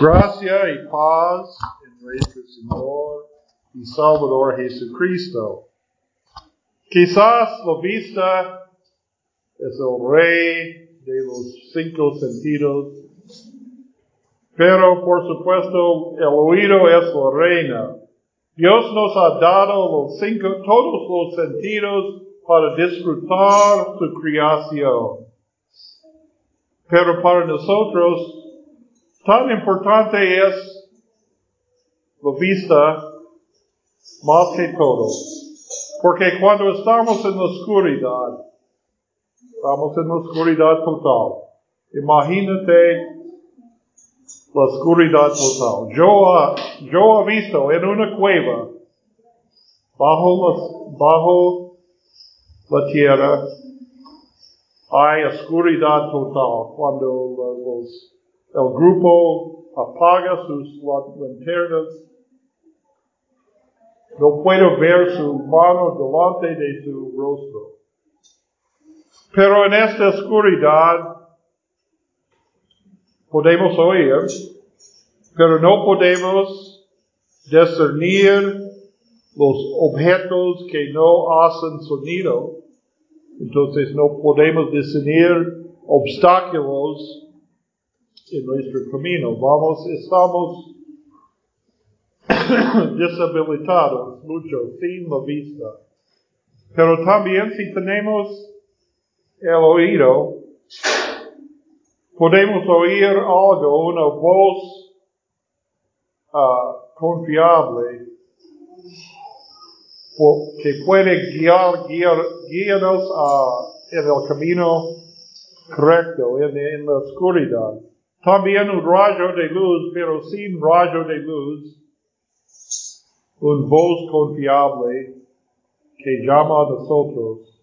Gracia y paz en nuestro Señor y Salvador Jesucristo. Quizás la vista es el rey de los cinco sentidos, pero por supuesto el oído es la reina. Dios nos ha dado los cinco, todos los sentidos para disfrutar su creación. Pero para nosotros, tan importante es la vista más que todo. Porque cuando estamos en la oscuridad, estamos en la oscuridad total. Imagínate la oscuridad total. Yo, yo he visto en una cueva, bajo la, bajo la tierra, hay oscuridad total. Cuando los el grupo apaga sus lanternas. No puedo ver su mano delante de su rostro. Pero en esta oscuridad podemos oír, pero no podemos discernir los objetos que no hacen sonido. Entonces no podemos discernir obstáculos en nuestro camino. Vamos, estamos deshabilitados mucho, sin la vista. Pero también si tenemos el oído, podemos oír algo, una voz uh, confiable que puede guiar, guiar, guiarnos uh, en el camino correcto, en la oscuridad. También un rayo de luz, pero sin rayo de luz, un voz confiable que llama a nosotros,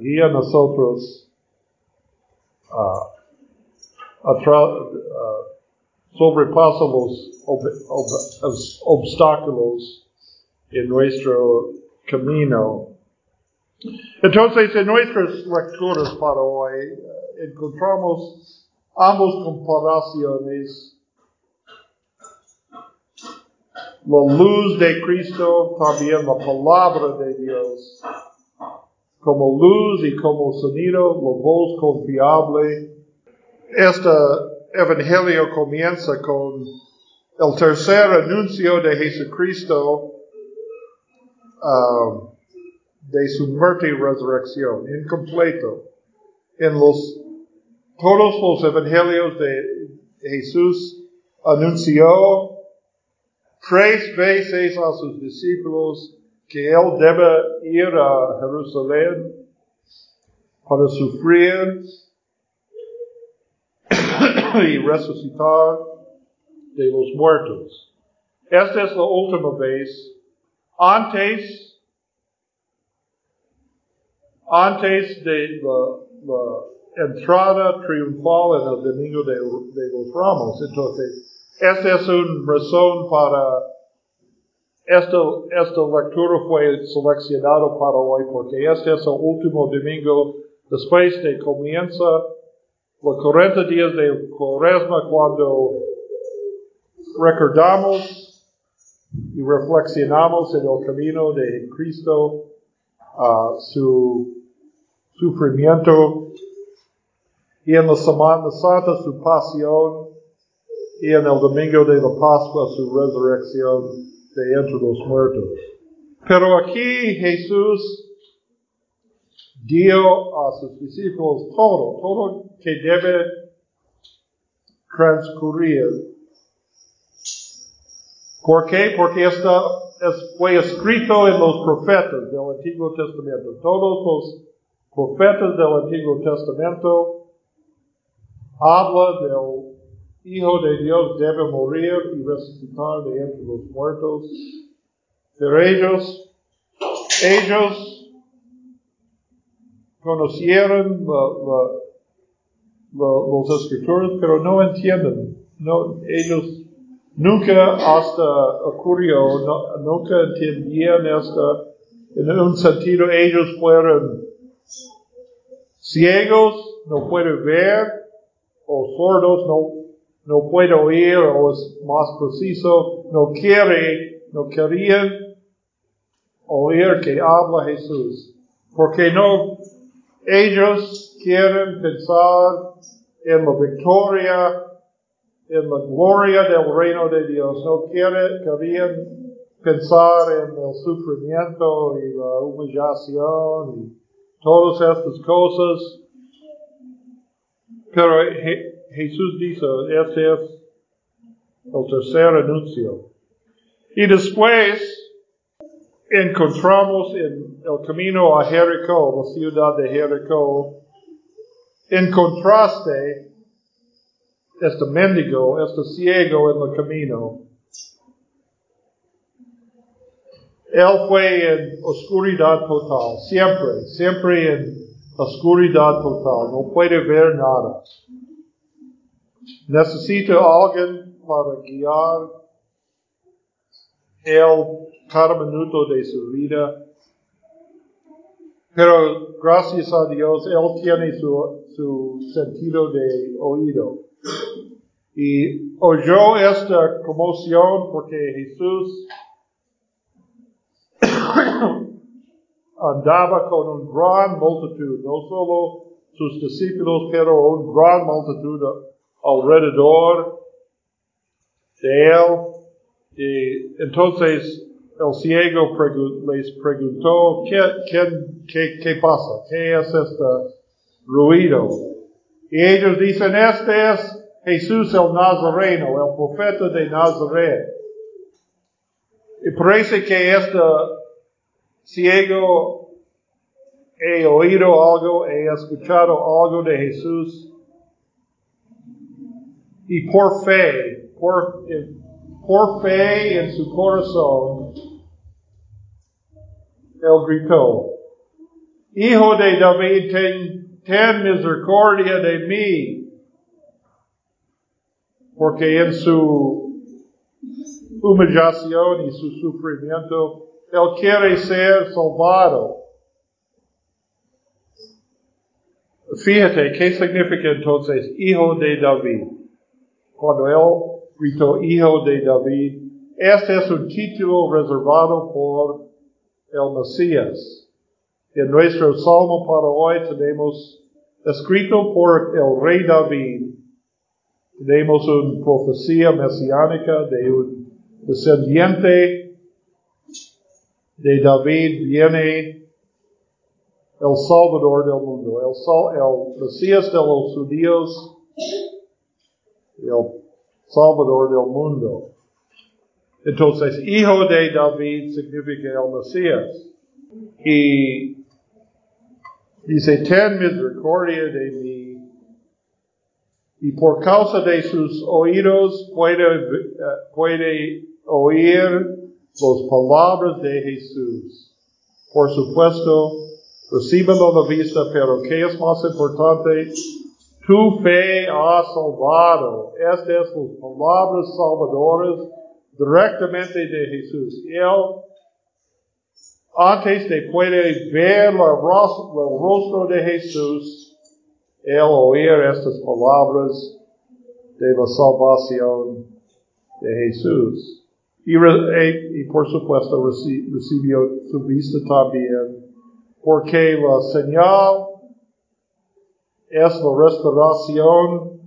guía a nosotros uh, sobrepasa los obstáculos en nuestro camino. Entonces, en nuestras lecturas para hoy, eh, encontramos ambos comparaciones. La luz de Cristo, también la palabra de Dios, como luz y como sonido, la voz confiable. Este evangelio comienza con el tercer anuncio de Jesucristo um, de su muerte y resurrección, incompleto. En los todos los evangelios de Jesús anunció tres veces a sus discípulos que él debe ir a Jerusalén para sufrir y resucitar de los muertos. Esta es la última vez. Antes, antes de la entrada triunfal en el domingo de, los ramos. Entonces, esta es una razón para, esta, esta lectura fue seleccionada para hoy porque este es el último domingo después de comienza los 40 días de cuaresma cuando recordamos y reflexionamos en el camino de Cristo, su sufrimiento y en la Semana Santa su pasión, y en el domingo de la Pascua su resurrección de entre los muertos. Pero aquí Jesús dio a sus discípulos todo, todo que debe transcurrir. ¿Por qué? Porque esta fue escrito en los profetas del Antiguo Testamento. Todos los profetas del Antiguo Testamento habla del Hijo de Dios debe morir y resucitar de entre los muertos. Pero ellos, ellos conocieron los escritores, pero no entienden. No, ellos nunca hasta ocurrió, nunca entendían esto. En un sentido, ellos fueron ciegos, no pueden ver, o sordos no no puede oír o es más preciso, no quiere, no querían oír que habla Jesús. Porque no, ellos quieren pensar en la victoria, en la gloria del reino de Dios. No quieren, querían pensar en el sufrimiento y la humillación y todas estas cosas. Pero Jesús dice, este es el tercer anuncio. Y después encontramos en el camino a Jericó, la ciudad de Jericó, en contraste, este mendigo, este ciego en el camino, él fue en oscuridad total, siempre, siempre en oscuridad total, no puede ver nada. Necesita alguien para guiar él cada minuto de su vida. Pero gracias a Dios, Él tiene su, su sentido de oído. Y oyó esta conmoción porque Jesús andaba con un gran multitud, no solo sus discípulos, pero un gran multitud alrededor de él. Y entonces el ciego les preguntó, ¿qué, qué, qué, pasa? ¿Qué es este ruido? Y ellos dicen, este es Jesús el Nazareno, el profeta de Nazaret. Y parece que este ciego he oído algo, he escuchado algo de Jesús. Y por fe, por, por fe en su corazón, él gritó, Hijo de David, ten, ten misericordia de mí. Porque en su humillación y su sufrimiento, él quiere ser salvado. Fíjate qué significa entonces hijo de David. Cuando él gritó hijo de David, este es un título reservado por el Mesías. En nuestro salmo para hoy tenemos escrito por el rey David, tenemos una profecía mesiánica de un descendiente de David viene el Salvador del mundo, el, el Mesías de los judíos, el Salvador del mundo. Entonces, hijo de David significa el Mesías. Y dice, ten misericordia de mí. Y por causa de sus oídos puede, puede oír las palabras de Jesús. Por supuesto, recíbelo la vista, pero ¿qué es más importante? Tu fe ha salvado. Estas es las palabras salvadoras directamente de Jesús. Él, antes de poder ver el rostro de Jesús, él oír estas palabras de la salvación de Jesús. Y, y por supuesto recibió su vista también, porque la señal es la restauración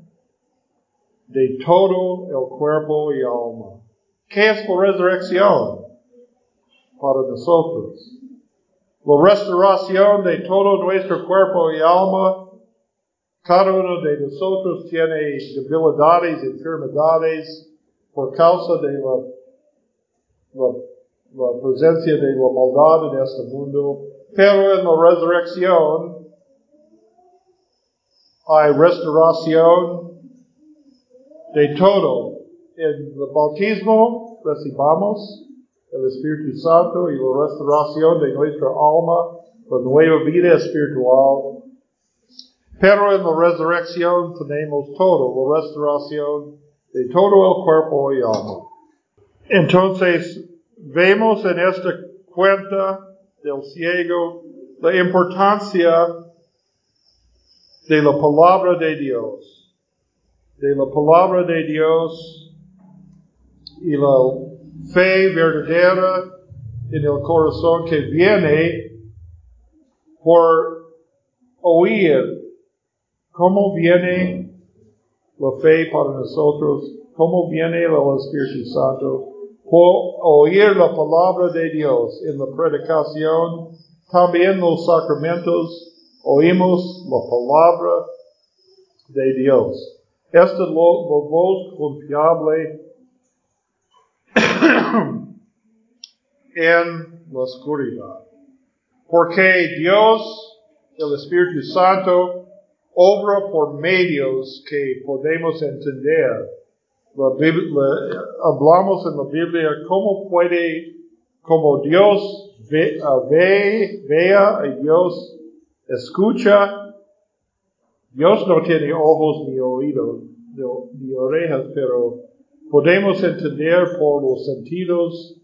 de todo el cuerpo y alma. ¿Qué es la resurrección para nosotros? La restauración de todo nuestro cuerpo y alma. Cada uno de nosotros tiene debilidades, enfermedades por causa de la, la, la presencia de la maldad en este mundo. Pero en la resurrección hay restauración de todo en el bautismo recibamos el Espíritu Santo y la restauración de nuestra alma, la nueva vida espiritual. Pero en la resurrección tenemos todo, la restauración de todo el cuerpo y alma. Entonces, vemos en esta cuenta del ciego la importancia de la palabra de Dios. de la palabra de Dios y la fe verdadera en el corazón que viene por oír cómo viene la fe para nosotros, cómo viene el Espíritu Santo, oír la palabra de Dios en la predicación, también los sacramentos, oímos la palabra de Dios. Esta es la voz confiable en la oscuridad. Porque Dios, el Espíritu Santo, obra por medios que podemos entender. La hablamos en la Biblia cómo puede, como Dios ve, ve, vea y Dios escucha. Dios no tiene ojos ni oídos ni orejas, pero podemos entender por los sentidos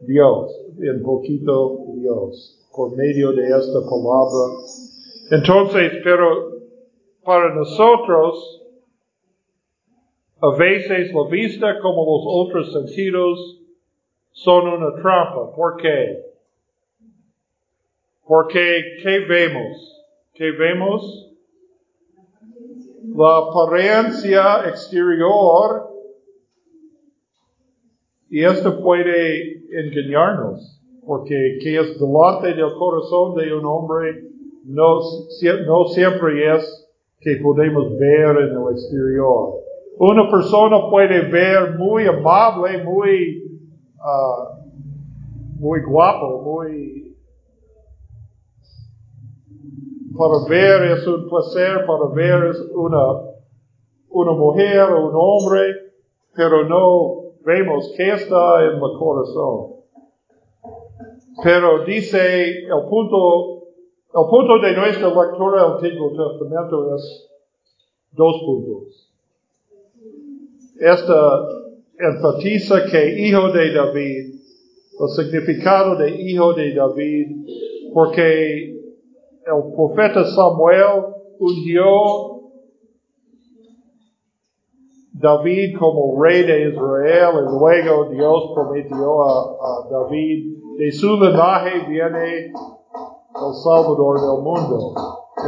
Dios, en poquito Dios, por medio de esta palabra. Entonces, pero para nosotros, a veces la vista como los otros sentidos son una trampa. ¿Por qué? Porque, ¿qué vemos? ¿Qué vemos? La apariencia exterior y esto puede engañarnos, porque que es delante del corazón de un hombre no, no siempre es que podemos ver en el exterior. Una persona puede ver muy amable, muy, uh, muy guapo, muy... Para ver es un placer, para ver es una, una mujer o un hombre, pero no vemos qué está en el corazón. Pero dice el punto el punto de nuestra lectura del Antiguo Testamento es dos puntos. Esta enfatiza que hijo de David, el significado de hijo de David, porque el profeta Samuel ungió David como rey de Israel y luego Dios prometió a, a David, de su linaje viene el Salvador del mundo.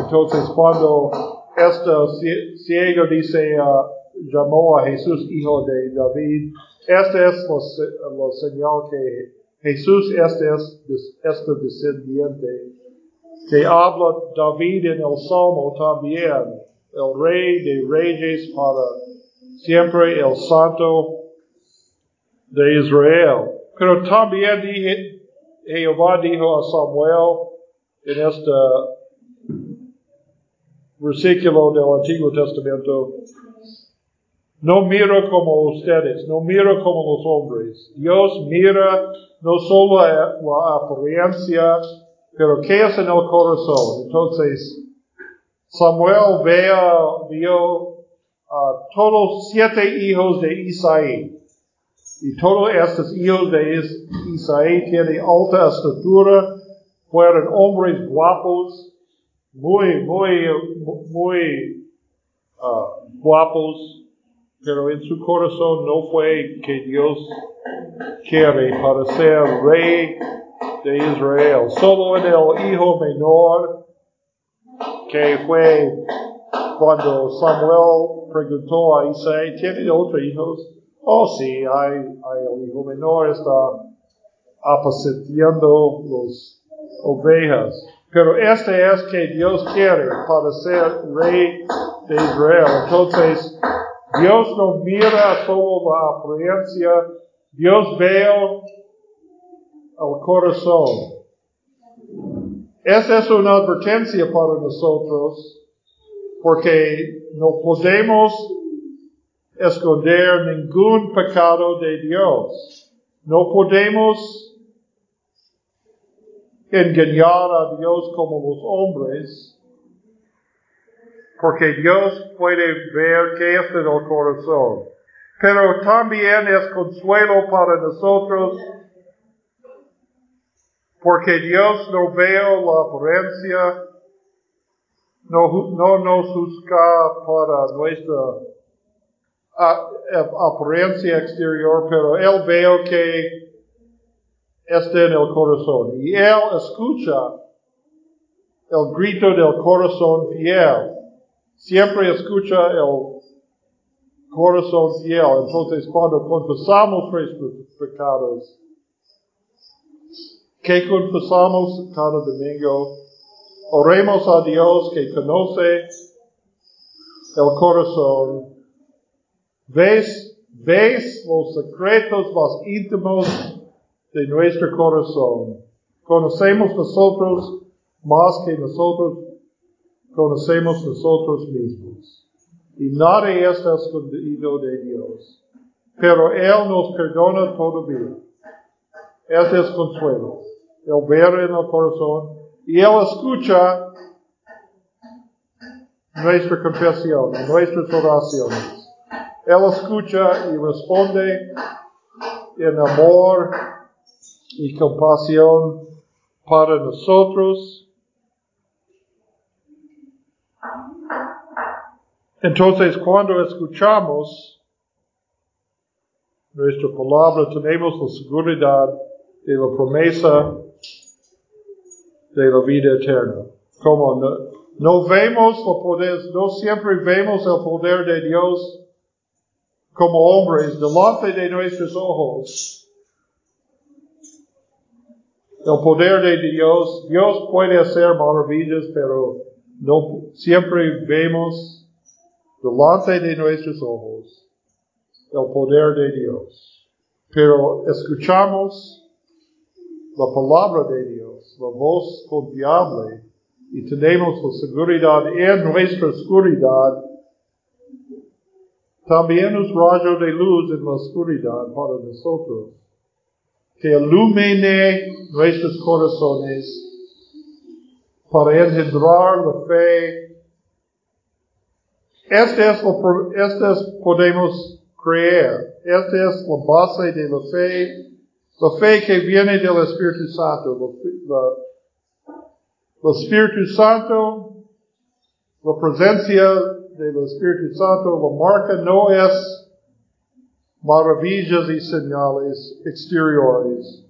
Entonces, cuando este ciego dice, uh, llamó a Jesús hijo de David, este es la señal que Jesús este es este descendiente que habla David en el Salmo también, el rey de reyes para siempre el santo de Israel. Pero también dije, Jehová dijo a Samuel, en este versículo del Antiguo Testamento, no miro como ustedes, no miro como los hombres. Dios mira no solo la apariencia, pero qué es en el corazón. Entonces, Samuel vea, vio a todos siete hijos de Isaí. Y todos estos hijos de Isaí tienen alta estatura, fueron hombres guapos, muy, muy, muy uh, guapos, pero en su corazón no fue que Dios quiere para ser rey de Israel. Solo en el hijo menor, que fue cuando Samuel preguntó a Isaí, ¿tiene otros hijos? Oh, sí, hay, hay el hijo menor, está apacentando los ovejas. Pero este es que Dios quiere para ser rey de Israel. Entonces, Dios no mira solo la apariencia, Dios ve el corazón. Esta es una advertencia para nosotros porque no podemos esconder ningún pecado de Dios. No podemos engañar a Dios como los hombres, porque Dios puede ver qué es en el corazón. Pero también es consuelo para nosotros, porque Dios no ve la apariencia, no, no nos juzga para nuestra apariencia exterior, pero Él veo que está en el corazón. Y Él escucha el grito del corazón fiel. Siempre escucha el corazón fiel. Entonces, cuando confesamos nuestros pecados, que confesamos cada domingo, oremos a Dios que conoce el corazón. Ves, ves los secretos más íntimos de nuestro corazón. Conocemos nosotros más que nosotros conocemos nosotros mismos. Y nadie está escondido de Dios. Pero Él nos perdona todavía. Este es consuelo. Él ve en el corazón y Él escucha nuestra confesión, nuestras oraciones. Él escucha y responde en amor y compasión para nosotros. Entonces, cuando escuchamos nuestra palabra, tenemos la seguridad de la promesa de la vida eterna. Como no, no vemos el poder, no siempre vemos el poder de Dios como hombres delante de nuestros ojos. El poder de Dios, Dios puede hacer maravillas, pero no siempre vemos delante de nuestros ojos el poder de Dios. Pero escuchamos la palabra de Dios, la voz confiable, y tenemos la seguridad en nuestra oscuridad. También es rayo de luz en la oscuridad para nosotros, que ilumine nuestros corazones para engendrar la fe. Este es lo, este es, podemos creer. Esta es la base de la fe la fe que viene del Espíritu Santo. El Espíritu Santo, la presencia del Espíritu Santo, la marca no es maravillas y señales exteriores.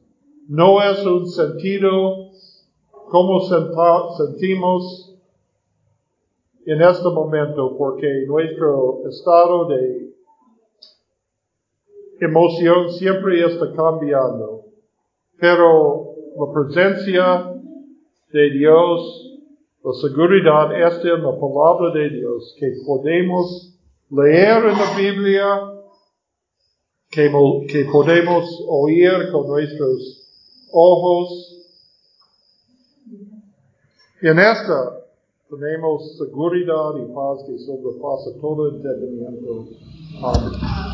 No es un sentido como sentimos en este momento, porque nuestro estado de emoción siempre está cambiando. Pero la presencia de Dios, la seguridad está en la palabra de Dios, que podemos leer en la Biblia, que, que podemos oír con nuestros ojos. En esta tenemos seguridad y paz que sobrepasa todo entendimiento. Amén.